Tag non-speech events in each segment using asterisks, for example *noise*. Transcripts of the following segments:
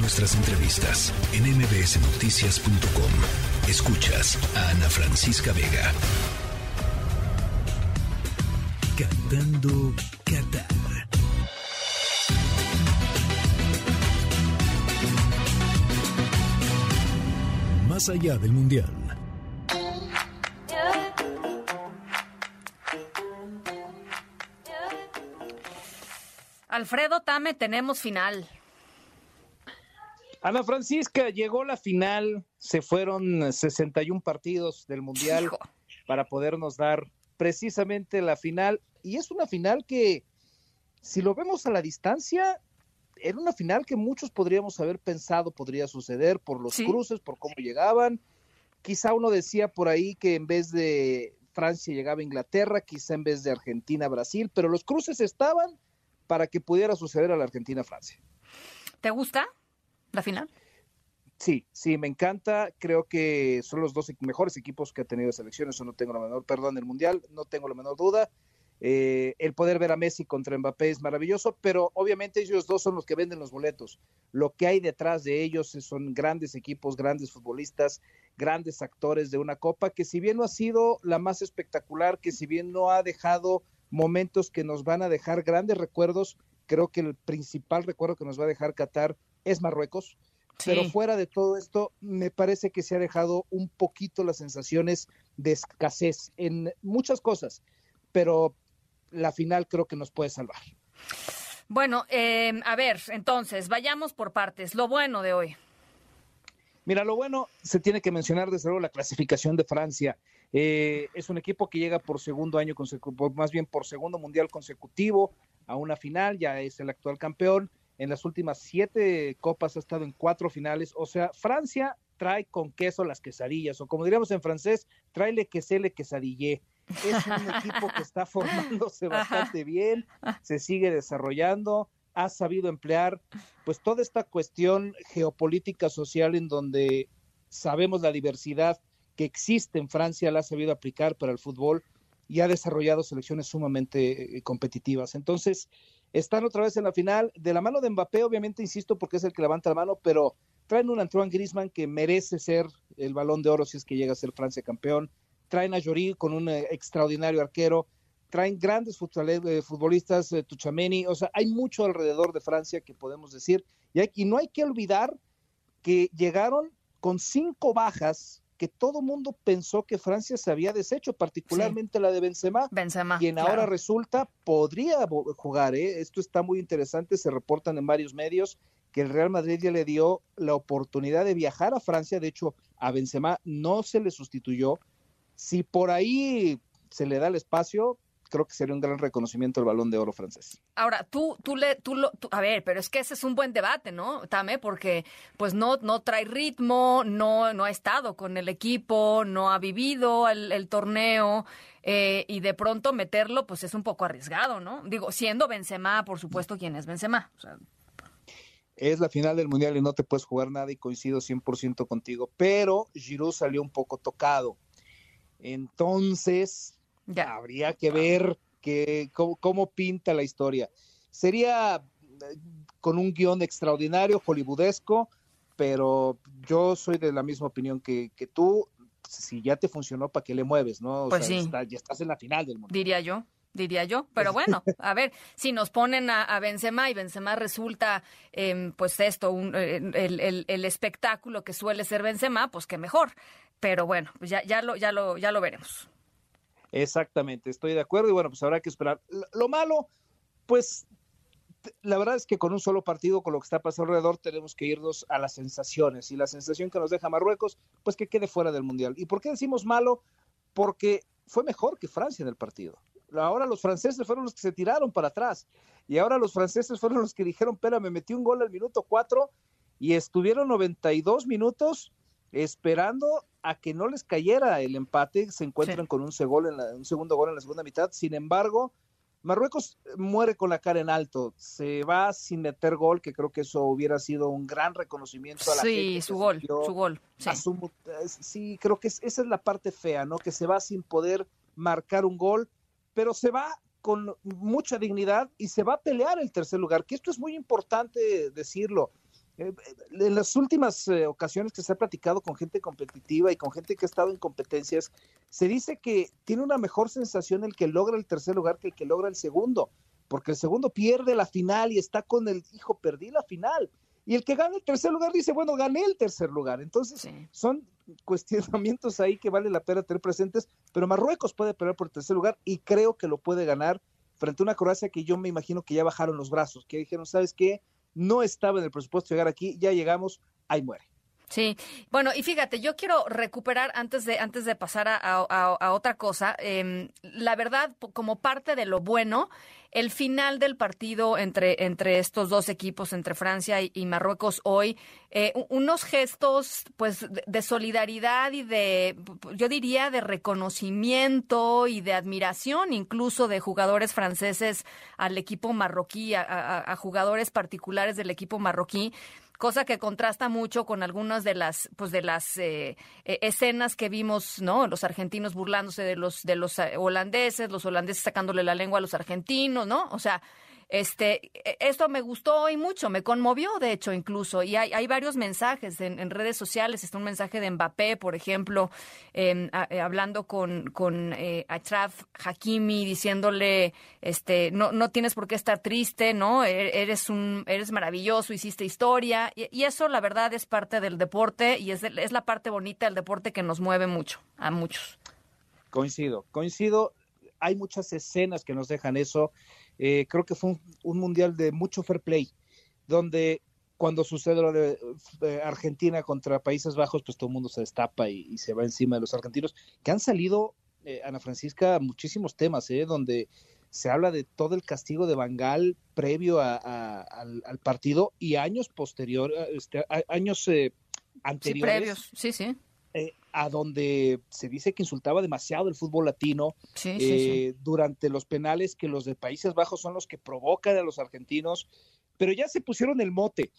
nuestras entrevistas en mbsnoticias.com. Escuchas a Ana Francisca Vega. Cantando Qatar. Más allá del Mundial. Alfredo Tame, tenemos final. Ana Francisca, llegó la final, se fueron 61 partidos del Mundial Hijo. para podernos dar precisamente la final. Y es una final que, si lo vemos a la distancia, era una final que muchos podríamos haber pensado podría suceder por los Sí. cruces, por cómo llegaban. Quizá uno decía por ahí que en vez de Francia llegaba Inglaterra, quizá en vez de Argentina Brasil, pero los cruces estaban para que pudiera suceder a la Argentina-Francia. ¿Te gusta la final? Sí, sí, me encanta. Creo que son los dos mejores equipos que ha tenido selección. Eso no tengo la menor, perdón, el mundial, no tengo la menor duda. Eh, el poder ver a Messi contra Mbappé es maravilloso, pero obviamente ellos dos son los que venden los boletos. Lo que hay detrás de ellos son grandes equipos, grandes futbolistas, grandes actores de una copa que si bien no ha sido la más espectacular, que si bien no ha dejado momentos que nos van a dejar grandes recuerdos, creo que el principal recuerdo que nos va a dejar Qatar es Marruecos. Pero fuera de todo esto, me parece que se ha dejado un poquito las sensaciones de escasez en muchas cosas, pero la final creo que nos puede salvar. Bueno, eh, a ver, entonces, vayamos por partes. Lo bueno de hoy. Mira, lo bueno, se tiene que mencionar desde luego la clasificación de Francia. Eh, es un equipo que llega por segundo año consecutivo, más bien por segundo mundial consecutivo a una final, ya es el actual campeón. En las últimas siete copas ha estado en cuatro finales. O sea, Francia trae con queso las quesadillas, o como diríamos en francés, tráele quesele quesadillé. Es un *laughs* equipo que está formándose bastante bien, se sigue desarrollando, ha sabido emplear pues toda esta cuestión geopolítica social en donde sabemos la diversidad que existe en Francia, la ha sabido aplicar para el fútbol y ha desarrollado selecciones sumamente eh, competitivas. Entonces, están otra vez en la final, de la mano de Mbappé, obviamente, insisto, porque es el que levanta la mano, pero traen un Antoine Griezmann que merece ser el balón de oro si es que llega a ser Francia campeón, traen a Jory con un eh, extraordinario arquero, traen grandes eh, futbolistas, eh, Tuchameni, o sea, hay mucho alrededor de Francia que podemos decir, y no hay que olvidar que llegaron con cinco bajas que todo mundo pensó que Francia se había deshecho, particularmente la de Benzema, Benzema. quien claro. ahora resulta podría jugar. ¿eh? Esto está muy interesante, se reportan en varios medios que el Real Madrid ya le dio la oportunidad de viajar a Francia, de hecho a Benzema no se le sustituyó. Si por ahí se le da el espacio, creo que sería un gran reconocimiento al balón de oro francés. Ahora, tú, tú le, tú lo, tú- a ver, pero es que ese es un buen debate, ¿no, Tame? Porque, pues, no, no trae ritmo, no, no ha estado con el equipo, no ha vivido el, el torneo, eh, y de pronto meterlo, pues, es un poco arriesgado, ¿no? Digo, siendo Benzema, por supuesto, ¿quién es Benzema? O sea, Es la final del Mundial y no te puedes jugar nada y coincido 100% contigo, pero Giroud salió un poco tocado. Entonces, ya. habría que ver que, cómo, cómo pinta la historia. Sería eh, con un guion extraordinario, hollywoodesco, pero yo soy de la misma opinión que, que tú. Si ya te funcionó, ¿para qué le mueves? no? O Pues sea, sí. está- ya estás en la final del mundo. diría yo, diría yo. Pero bueno, *laughs* a ver, si nos ponen a, a Benzema y Benzema resulta, em, pues esto, un, eh, el, el- el espectáculo que suele ser Benzema, pues que mejor. Pero bueno, ya, ya, lo, ya, lo, ya lo veremos. Exactamente, estoy de acuerdo y bueno, pues habrá que esperar. Lo, lo malo, pues la verdad es que con un solo partido, con lo que está pasando alrededor, tenemos que irnos a las sensaciones y la sensación que nos deja Marruecos, pues que quede fuera del Mundial. ¿Y por qué decimos malo? Porque fue mejor que Francia en el partido. Ahora los franceses fueron los que se tiraron para atrás y ahora los franceses fueron los que dijeron, espera, me metí un gol al minuto 4 y estuvieron 92 minutos esperando a que no les cayera el empate, se encuentran Sí. con un, en la- un segundo gol en la segunda mitad, sin embargo, Marruecos muere con la cara en alto, se va sin meter gol, que creo que eso hubiera sido un gran reconocimiento a la Sí, su gol, su gol. Sí. su sí, creo que es- esa es la parte fea, ¿no? Que se va sin poder marcar un gol, pero se va con mucha dignidad y se va a pelear el tercer lugar, que esto es muy importante decirlo. Eh, en las últimas eh, ocasiones que se ha platicado con gente competitiva y con gente que ha estado en competencias, se dice que tiene una mejor sensación el que logra el tercer lugar que el que logra el segundo, porque el segundo pierde la final y está con el hijo, perdí la final. Y el que gana el tercer lugar dice, bueno, gané el tercer lugar. Entonces, son cuestionamientos ahí que vale la pena tener presentes, pero Marruecos puede pelear por el tercer lugar y creo que lo puede ganar frente a una Croacia que yo me imagino que ya bajaron los brazos, que dijeron, ¿sabes qué? No estaba en el presupuesto llegar aquí, ya llegamos, ahí muere. Sí, bueno, y fíjate, yo quiero recuperar antes de antes de pasar a, otra cosa, em, la verdad, como parte de lo bueno, el final del partido entre, entre estos dos equipos, entre Francia y, Marruecos hoy, eh, unos gestos pues de, solidaridad y de, yo diría, de reconocimiento y de admiración incluso de jugadores franceses al equipo marroquí, a jugadores particulares del equipo marroquí cosa que contrasta mucho con algunas de las pues de las eh, eh, escenas que vimos no los argentinos burlándose de los de los eh, holandeses los holandeses sacándole la lengua a los argentinos no o sea este, e, esto me gustó hoy mucho, me conmovió, de hecho, incluso. Y hay, hay varios mensajes en, redes sociales. Está un mensaje de Mbappé, por ejemplo, em, eh, hablando con, con eh, Achraf Hakimi, diciéndole, este, no, no tienes por qué estar triste, ¿no? E, eres un, eres maravilloso, hiciste historia. Y, eso, la verdad, es parte del deporte y es, es la parte bonita del deporte que nos mueve mucho, a muchos. Coincido, coincido. Hay muchas escenas que nos dejan eso. Eh, creo que fue un, mundial de mucho fair play, donde cuando sucede lo de Argentina contra Países Bajos, pues todo el mundo se destapa y, se va encima de los argentinos, que han salido, eh, Ana Francisca, muchísimos temas, eh, donde se habla de todo el castigo de Bangal previo al, partido y años posteriores, este, años anteriores. Sí, previos, sí, sí. A donde se dice que insultaba demasiado el fútbol latino eh, durante los penales que los de Países Bajos son los que provocan a los argentinos, pero ya se pusieron el mote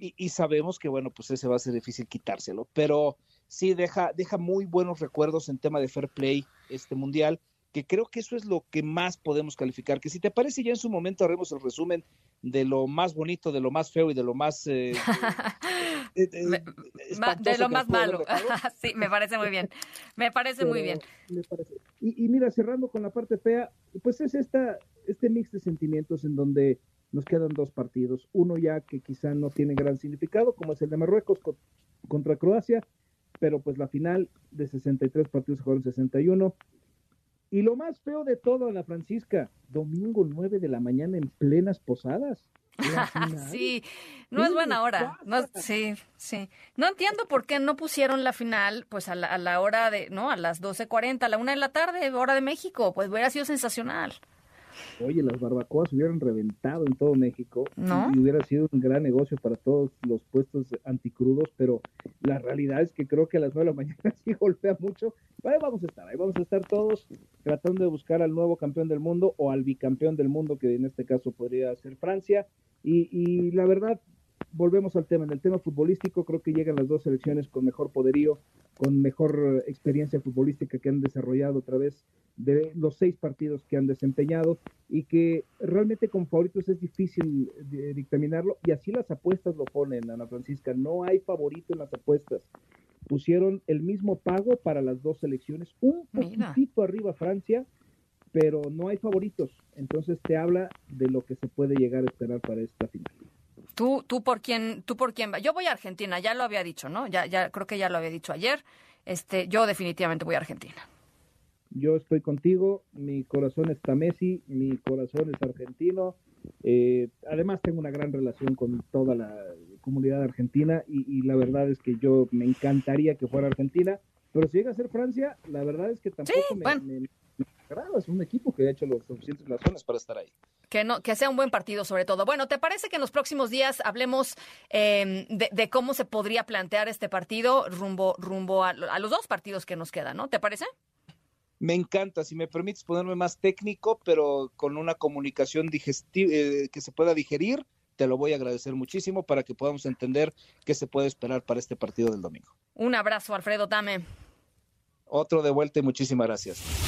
y, sabemos que bueno, pues ese va a ser difícil quitárselo, pero sí deja, deja muy buenos recuerdos en tema de fair play este mundial que creo que eso es lo que más podemos calificar. Que si te parece, ya en su momento haremos el resumen de lo más bonito, de lo más feo y de lo más... Eh, *laughs* de lo más malo. *laughs* sí, me parece muy bien. Me parece muy bien. Y, mira, cerrando con la parte fea, pues es esta, este mix de sentimientos en donde nos quedan dos partidos. Uno ya que quizá no tiene gran significado, como es el de Marruecos contra Croacia, pero pues la final de 63 partidos se jugaron 61 y lo más feo de todo, la Francisca, domingo 9 de la mañana en plenas posadas. *laughs* sí, no es buena hora. No, sí, sí. No entiendo por qué no pusieron la final pues a la, a la hora de, ¿no? A las 12.40, a la una de la tarde, hora de México. Pues hubiera sido sensacional. Oye, las barbacoas hubieran reventado en todo México y hubiera sido un gran negocio para todos los puestos anticrudos, pero la realidad es que creo que a las nueve de la mañana *laughs* sí golpea mucho. Ahí vamos a estar, ahí vamos a estar todos tratando de buscar al nuevo campeón del mundo o al bicampeón del mundo, que en este caso podría ser Francia. Y, y la verdad, volvemos al tema. En el tema futbolístico, creo que llegan las dos selecciones con mejor poderío, con mejor experiencia futbolística que han desarrollado a través de los seis partidos que han desempeñado y que realmente con favoritos es difícil dictaminarlo y así las apuestas lo ponen, Ana Francisca. No hay favorito en las apuestas. Pusieron el mismo pago para las dos selecciones, un poquitito arriba Francia, pero no hay favoritos. Entonces te habla de lo que se puede llegar a esperar para esta final. ¿Tú, tú por quién, tú por quién va? Yo voy a Argentina, ya lo había dicho, ¿no? Ya, ya creo que ya lo había dicho ayer. Este, yo definitivamente voy a Argentina. Yo estoy contigo, mi corazón está Messi, mi corazón es argentino. Eh, además tengo una gran relación con toda la comunidad argentina y, la verdad es que yo me encantaría que fuera Argentina, pero si llega a ser Francia, la verdad es que tampoco me, es un equipo que ha hecho los suficientes razones para estar ahí. Que, no, que sea un buen partido sobre todo. Bueno, ¿te parece que en los próximos días hablemos em, de, cómo se podría plantear este partido rumbo, rumbo a, los dos partidos que nos quedan, ¿no? ¿Te parece? Me encanta, si me permites ponerme más técnico, pero con una comunicación digestiva, eh, que se pueda digerir, te lo voy a agradecer muchísimo para que podamos entender qué se puede esperar para este partido del domingo. Un abrazo, Alfredo Tame. Otro de vuelta y muchísimas gracias.